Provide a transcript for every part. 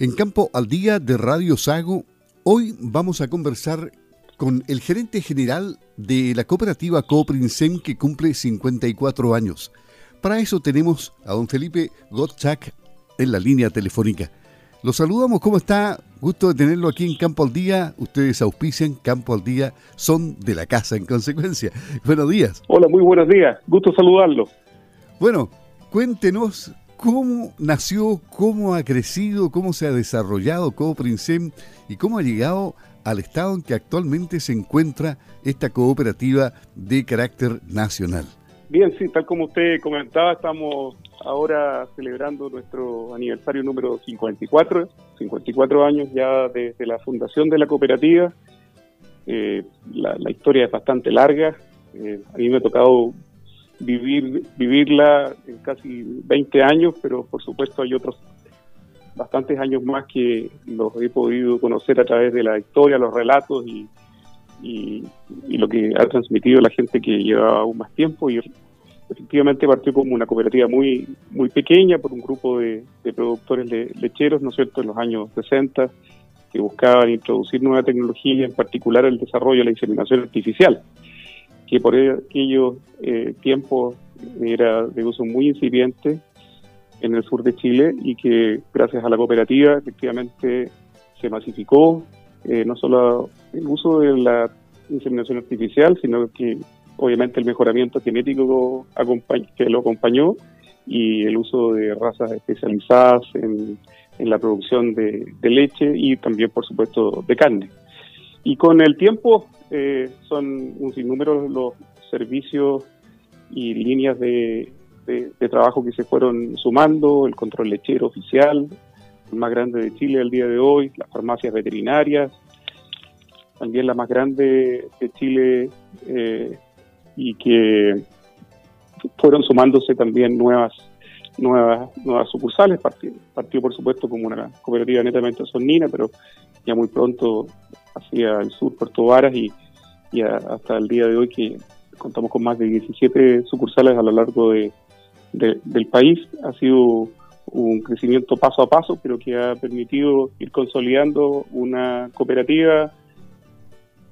En Campo al Día de Radio Sago, hoy vamos a conversar con el gerente general de la cooperativa Cooprinsem que cumple 54 años. Para eso tenemos a don Felipe Gottschalk en la línea telefónica. Los saludamos, ¿cómo está? Gusto de tenerlo aquí en Campo al Día. Ustedes auspician Campo al Día, son de la casa en consecuencia. Buenos días. Hola, muy buenos días. Gusto saludarlo. Bueno, cuéntenos cómo nació, cómo ha crecido, cómo se ha desarrollado Cooprinsem y cómo ha llegado al estado en que actualmente se encuentra esta cooperativa de carácter nacional. Bien, sí, tal como usted comentaba, estamos ahora celebrando nuestro aniversario número 54, 54 años ya desde la fundación de la cooperativa. Eh, la, historia es bastante larga. Eh, a mí me ha tocado vivir vivirla en casi 20 años, pero por supuesto hay otros bastantes años más que los he podido conocer a través de la historia, los relatos y, y, lo que ha transmitido la gente que lleva aún más tiempo. Y efectivamente partió como una cooperativa muy muy pequeña por un grupo de, productores lecheros, ¿no es cierto?, en los años 60, que buscaban introducir nueva tecnología, en particular el desarrollo de la inseminación artificial que por aquellos eh, tiempos era de uso muy incipiente en el sur de Chile y que gracias a la cooperativa efectivamente se masificó eh, no solo el uso de la inseminación artificial, sino que obviamente el mejoramiento genético que lo acompañó y el uso de razas especializadas en, la producción de, leche y también, por supuesto, de carne. Y con el tiempo eh, son un sinnúmero los servicios y líneas de, trabajo que se fueron sumando, el control lechero oficial, el más grande de Chile al día de hoy, las farmacias veterinarias, también la más grande de Chile eh, y que fueron sumándose también nuevas nuevas nuevas sucursales, partió, partió por supuesto como una cooperativa netamente sonina, pero ya muy pronto hacia el sur, Puerto Varas y, hasta el día de hoy que contamos con más de 17 sucursales a lo largo de, del país. Ha sido un crecimiento paso a paso, pero que ha permitido ir consolidando una cooperativa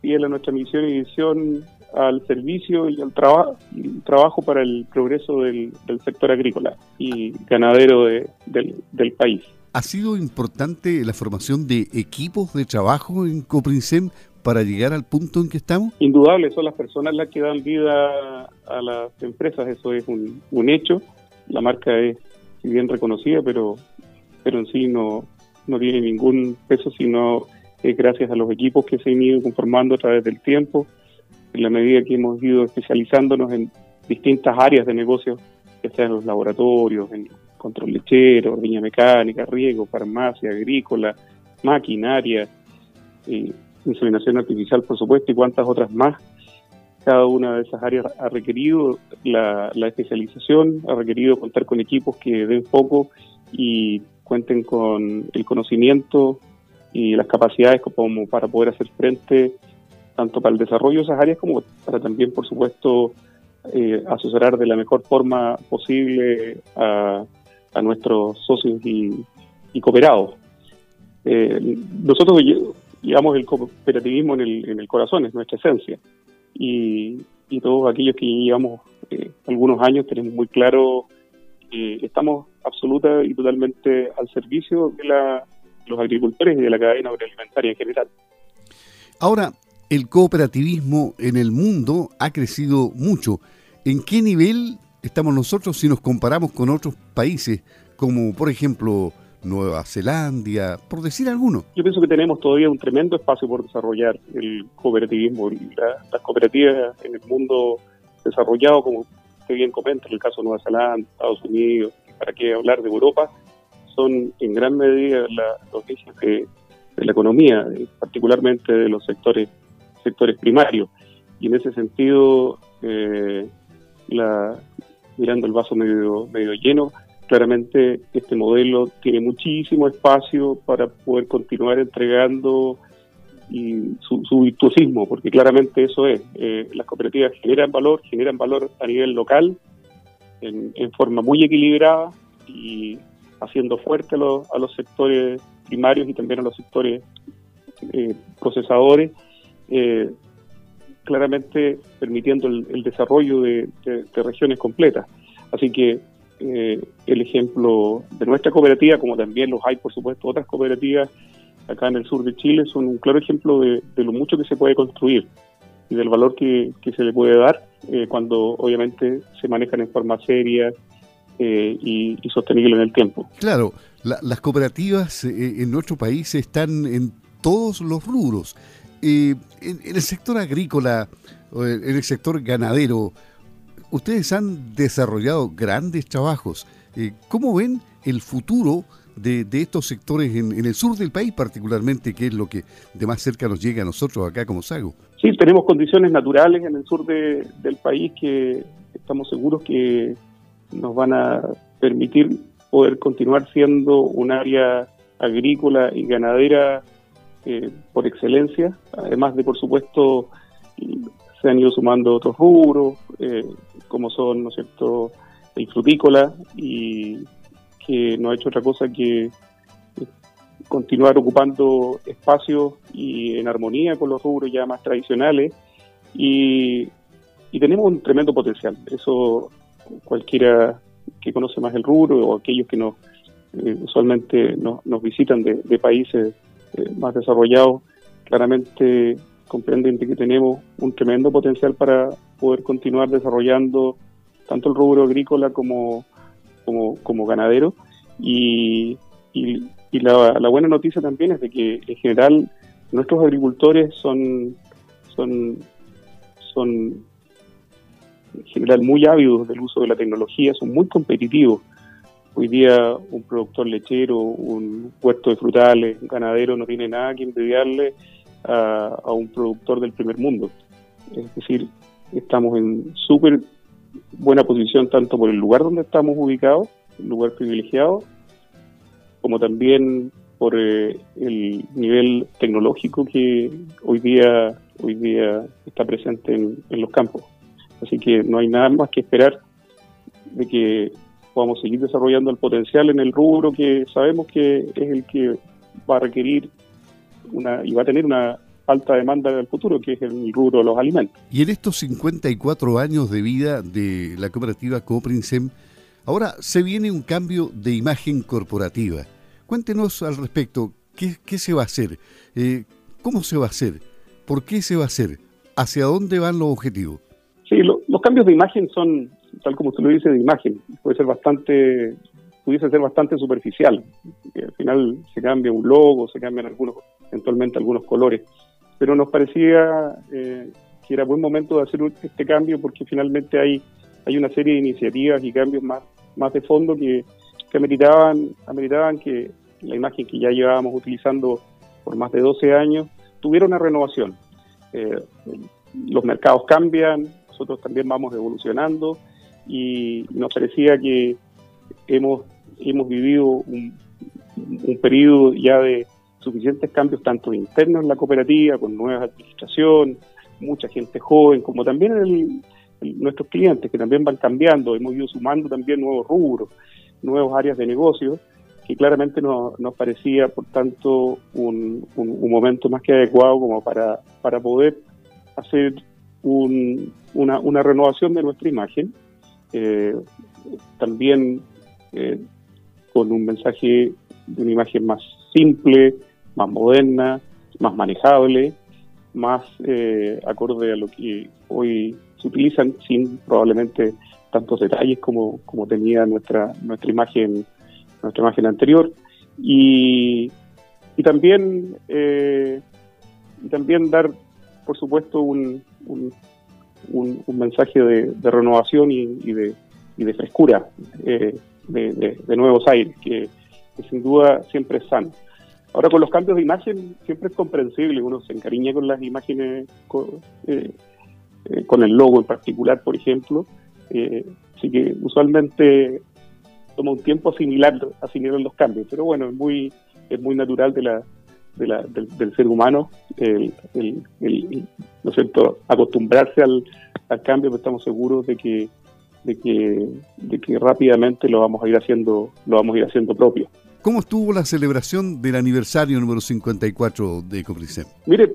fiel a nuestra misión y visión al servicio y al trabajo trabajo para el progreso del, sector agrícola y ganadero del país. ¿Ha sido importante la formación de equipos de trabajo en Coprinsem para llegar al punto en que estamos? Indudable, son las personas las que dan vida a las empresas, eso es un, hecho. La marca es bien reconocida, pero, pero en sí no, no tiene ningún peso, sino es gracias a los equipos que se han ido conformando a través del tiempo, en la medida que hemos ido especializándonos en distintas áreas de negocio, ya sea en los laboratorios, en control lechero, ordeña mecánica, riego, farmacia, agrícola, maquinaria, eh, inseminación artificial, por supuesto, y cuantas otras más. Cada una de esas áreas ha requerido la, especialización, ha requerido contar con equipos que den foco y cuenten con el conocimiento y las capacidades como para poder hacer frente tanto para el desarrollo de esas áreas como para también, por supuesto, eh, asesorar de la mejor forma posible a, a nuestros socios y, cooperados. Eh, nosotros llevamos el cooperativismo en el, en el corazón, es nuestra esencia. Y, todos aquellos que llevamos eh, algunos años tenemos muy claro que estamos absoluta y totalmente al servicio de la, los agricultores y de la cadena agroalimentaria en general. Ahora, el cooperativismo en el mundo ha crecido mucho. ¿En qué nivel estamos nosotros si nos comparamos con otros países, como por ejemplo Nueva Zelanda, por decir alguno? Yo pienso que tenemos todavía un tremendo espacio por desarrollar el cooperativismo. las cooperativas en el mundo desarrollado, como usted bien comenta, en el caso de Nueva Zelanda, Estados Unidos, para qué hablar de Europa, son en gran medida los ejes de, la economía, particularmente de los sectores sectores primarios. Y en ese sentido, eh, la, mirando el vaso medio, medio lleno, claramente este modelo tiene muchísimo espacio para poder continuar entregando y su, virtuosismo, porque claramente eso es, eh, las cooperativas generan valor, generan valor a nivel local, en, forma muy equilibrada y haciendo fuerte a los, a los sectores primarios y también a los sectores procesadores, claramente permitiendo el, desarrollo de, regiones completas. Así que el ejemplo de nuestra cooperativa, como también los hay, por supuesto, otras cooperativas acá en el sur de Chile, son un claro ejemplo de, lo mucho que se puede construir y del valor que, se le puede dar eh, cuando obviamente se manejan en forma seria eh, y, sostenible en el tiempo. Claro, las cooperativas eh, en nuestro país están en todos los rubros. En, en, el sector agrícola, en el sector ganadero, ustedes han desarrollado grandes trabajos. ¿Cómo ven el futuro de, estos sectores en, el sur del país particularmente, que es lo que de más cerca nos llega a nosotros acá como Sago? Sí, tenemos condiciones naturales en el sur del país que estamos seguros que nos van a permitir poder continuar siendo un área agrícola y ganadera eh, por excelencia, además de, por supuesto, se han ido sumando otros rubros, eh, como son, ¿no es cierto?, el frutícola y que no ha hecho otra cosa que continuar ocupando espacios y en armonía con los rubros ya más tradicionales y, tenemos un tremendo potencial. Eso cualquiera que conoce más el rubro o aquellos que nos eh, usualmente nos, visitan de, países eh, más desarrollados, claramente comprenden que tenemos un tremendo potencial para poder continuar desarrollando tanto el rubro agrícola como como, como ganadero. Y, y, la, buena noticia también es de que en general nuestros agricultores son, son, son en general muy ávidos del uso de la tecnología, son muy competitivos. Hoy día un productor lechero, un puerto de frutales, un ganadero no tiene nada que envidiarle a, a un productor del primer mundo. Es decir, estamos en súper buena posición tanto por el lugar donde estamos ubicados, un lugar privilegiado, como también por eh, el nivel tecnológico que hoy día hoy día está presente en, los campos. Así que no hay nada más que esperar de que podamos seguir desarrollando el potencial en el rubro que sabemos que es el que va a requerir una y va a tener una alta demanda del futuro, que es el rubro de los alimentos. Y en estos 54 años de vida de la cooperativa Cooprinsem, ahora se viene un cambio de imagen corporativa. Cuéntenos al respecto, ¿qué, se va a hacer? Eh, ¿Cómo se va a hacer? ¿Por qué se va a hacer? ¿Hacia dónde van los objetivos? Sí, los cambios de imagen son, tal como usted lo dice, de imagen. Puede ser bastante, pudiese ser bastante superficial. Al final se cambia un logo, se cambian algunos, eventualmente algunos colores pero nos parecía eh, que era buen momento de hacer este cambio porque finalmente hay, hay una serie de iniciativas y cambios más, más de fondo que, que ameritaban, ameritaban que la imagen que ya llevábamos utilizando por más de 12 años tuviera una renovación. Eh, los mercados cambian, nosotros también vamos evolucionando y nos parecía que hemos, hemos vivido un, un periodo ya de, suficientes cambios tanto internos en la cooperativa, con nuevas administración, mucha gente joven, como también en nuestros clientes que también van cambiando, hemos ido sumando también nuevos rubros, nuevas áreas de negocio, que claramente nos, parecía, por tanto, un, momento más que adecuado como para, para poder hacer una, una, renovación de nuestra imagen, eh, también eh, con un mensaje de una imagen más simple, más moderna, más manejable, más eh, acorde a lo que hoy se utilizan, sin probablemente tantos detalles como, como tenía nuestra nuestra imagen nuestra imagen anterior. Y, y también eh, y también dar por supuesto un, un, mensaje de, renovación y, de, y de frescura eh, de, nuevos aires que sin duda siempre es sano. Ahora con los cambios de imagen siempre es comprensible, uno se encariña con las imágenes, eh, eh, con, el logo en particular, por ejemplo, eh, así que usualmente toma un tiempo asimilar, asimilar los cambios, pero bueno, es muy, es muy natural de la, del, ser humano el, ¿no es cierto? acostumbrarse al, al cambio, pero estamos seguros de que de que, de que rápidamente lo vamos a ir haciendo, lo vamos a ir haciendo propio. ¿Cómo estuvo la celebración del aniversario número 54 de Copricem? Mire,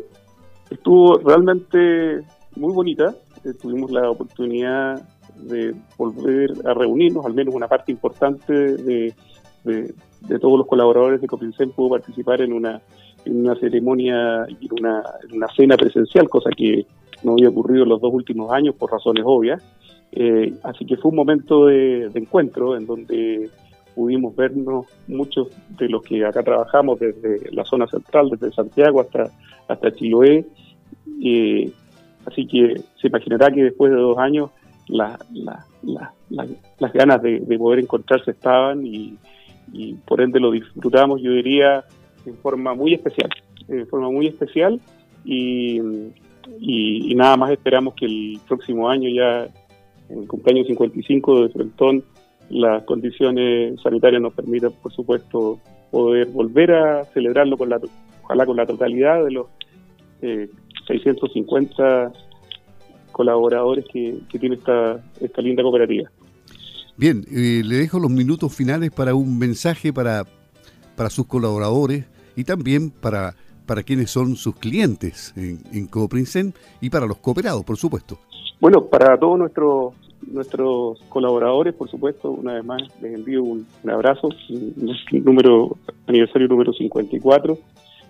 estuvo realmente muy bonita. Eh, tuvimos la oportunidad de volver a reunirnos, al menos una parte importante de, de, todos los colaboradores de Copricem pudo participar en una, en una ceremonia y una, una cena presencial, cosa que no había ocurrido en los dos últimos años por razones obvias. Eh, así que fue un momento de, encuentro en donde pudimos vernos muchos de los que acá trabajamos desde la zona central, desde Santiago hasta, hasta Chiloé. Eh, así que se imaginará que después de dos años las ganas de, poder encontrarse estaban y, por ende lo disfrutamos, yo diría, en forma muy especial, en forma muy especial y, y nada más esperamos que el próximo año ya en el cumpleaños 55 de Frentón, las condiciones sanitarias nos permiten, por supuesto, poder volver a celebrarlo con la, ojalá con la totalidad de los 650 eh, colaboradores que, tiene esta, esta linda cooperativa. Bien, eh, le dejo los minutos finales para un mensaje para, para sus colaboradores y también para, para quienes son sus clientes en, en y para los cooperados, por supuesto. Bueno, para todos nuestros nuestros colaboradores, por supuesto, una vez más les envío un, abrazo, número aniversario número 54.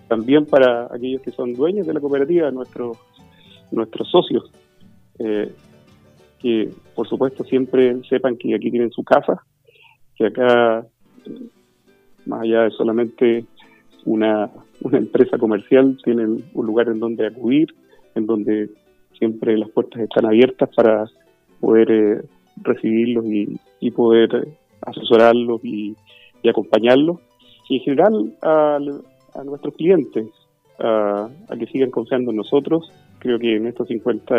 También para aquellos que son dueños de la cooperativa, nuestros nuestros socios, eh, que por supuesto siempre sepan que aquí tienen su casa, que acá, más allá de solamente una, una empresa comercial, tienen un lugar en donde acudir, en donde siempre las puertas están abiertas para poder eh, recibirlos y, poder asesorarlos y, acompañarlos. Y en general a, nuestros clientes, a, que sigan confiando en nosotros. Creo que en estos 50,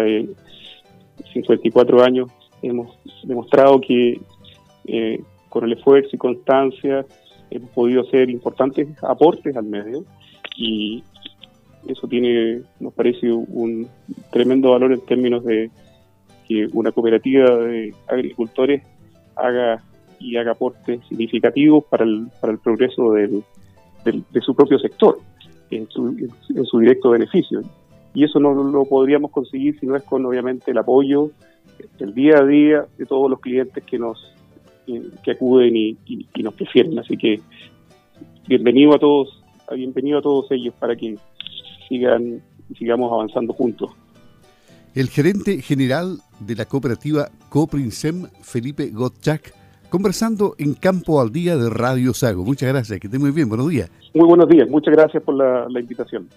54 años hemos demostrado que eh, con el esfuerzo y constancia hemos podido hacer importantes aportes al medio y, eso tiene, nos parece un tremendo valor en términos de que una cooperativa de agricultores haga y haga aportes significativos para el, para el progreso del, de su propio sector, en su, en su directo beneficio. Y eso no lo podríamos conseguir si no es con, obviamente, el apoyo el día a día de todos los clientes que nos que acuden y, y nos prefieren. Así que bienvenido a todos, bienvenido a todos ellos para que sigan sigamos avanzando juntos. El gerente general de la cooperativa Coprinsem, Felipe Gottschalk, conversando en Campo al Día de Radio Sago. Muchas gracias, que esté muy bien, buenos días. Muy buenos días, muchas gracias por la invitación.